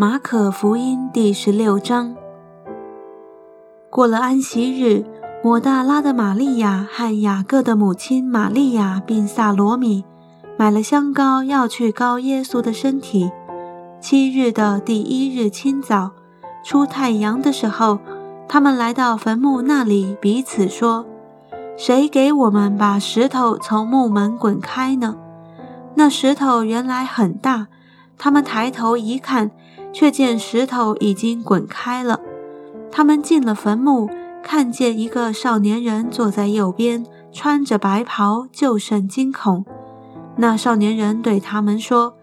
马可福音第十六章。过了安息日，抹大拉的玛利亚和雅各的母亲玛利亚并萨罗米买了香膏，要去膏耶稣的身体。七日的第一日清早，出太阳的时候，他们来到坟墓那里，彼此说：“谁给我们把石头从墓门滚开呢？”那石头原来很大，他们抬头一看。却见石头已经滚开了。他们进了坟墓，看见一个少年人坐在右边，穿着白袍，就甚惊恐。那少年人对他们说：“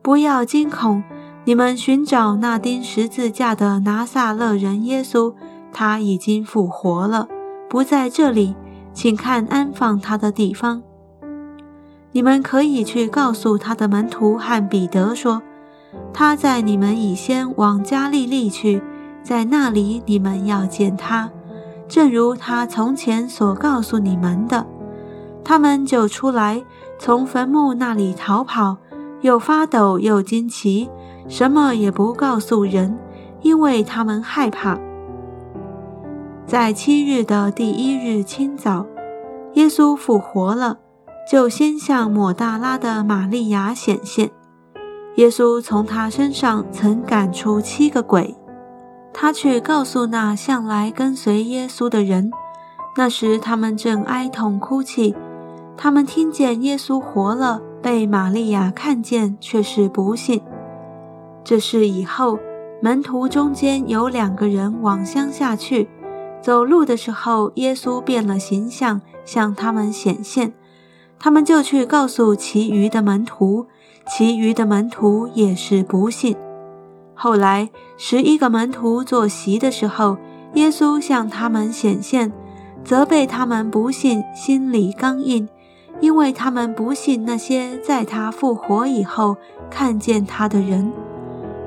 不要惊恐，你们寻找那钉十字架的拿撒勒人耶稣，他已经复活了，不在这里，请看安放他的地方。你们可以去告诉他的门徒和彼得说。”他在你们以先往加利利去，在那里你们要见他，正如他从前所告诉你们的。他们就出来，从坟墓那里逃跑，又发抖又惊奇，什么也不告诉人，因为他们害怕。在七日的第一日清早，耶稣复活了，就先向抹大拉的玛利亚显现。耶稣从他身上曾赶出七个鬼，他去告诉那向来跟随耶稣的人。那时他们正哀痛哭泣，他们听见耶稣活了，被玛利亚看见，却是不信。这事以后，门徒中间有两个人往乡下去，走路的时候，耶稣变了形象，向他们显现，他们就去告诉其余的门徒。其余的门徒也是不信。后来十一个门徒坐席的时候，耶稣向他们显现，责备他们不信，心里刚硬，因为他们不信那些在他复活以后看见他的人。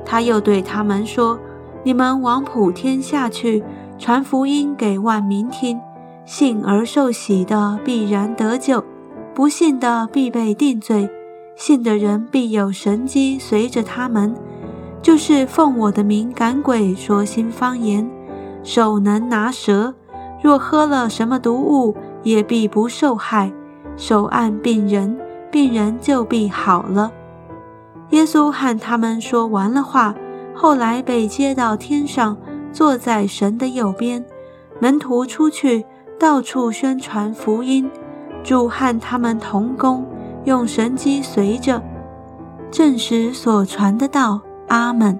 他又对他们说：“你们往普天下去，传福音给万民听。信而受洗的必然得救，不信的必被定罪。”信的人必有神机随着他们，就是奉我的名赶鬼，说新方言，手能拿蛇，若喝了什么毒物，也必不受害。手按病人，病人就必好了。耶稣和他们说完了话，后来被接到天上，坐在神的右边。门徒出去，到处宣传福音，主和他们同工。用神机随着，证实所传的道。阿门。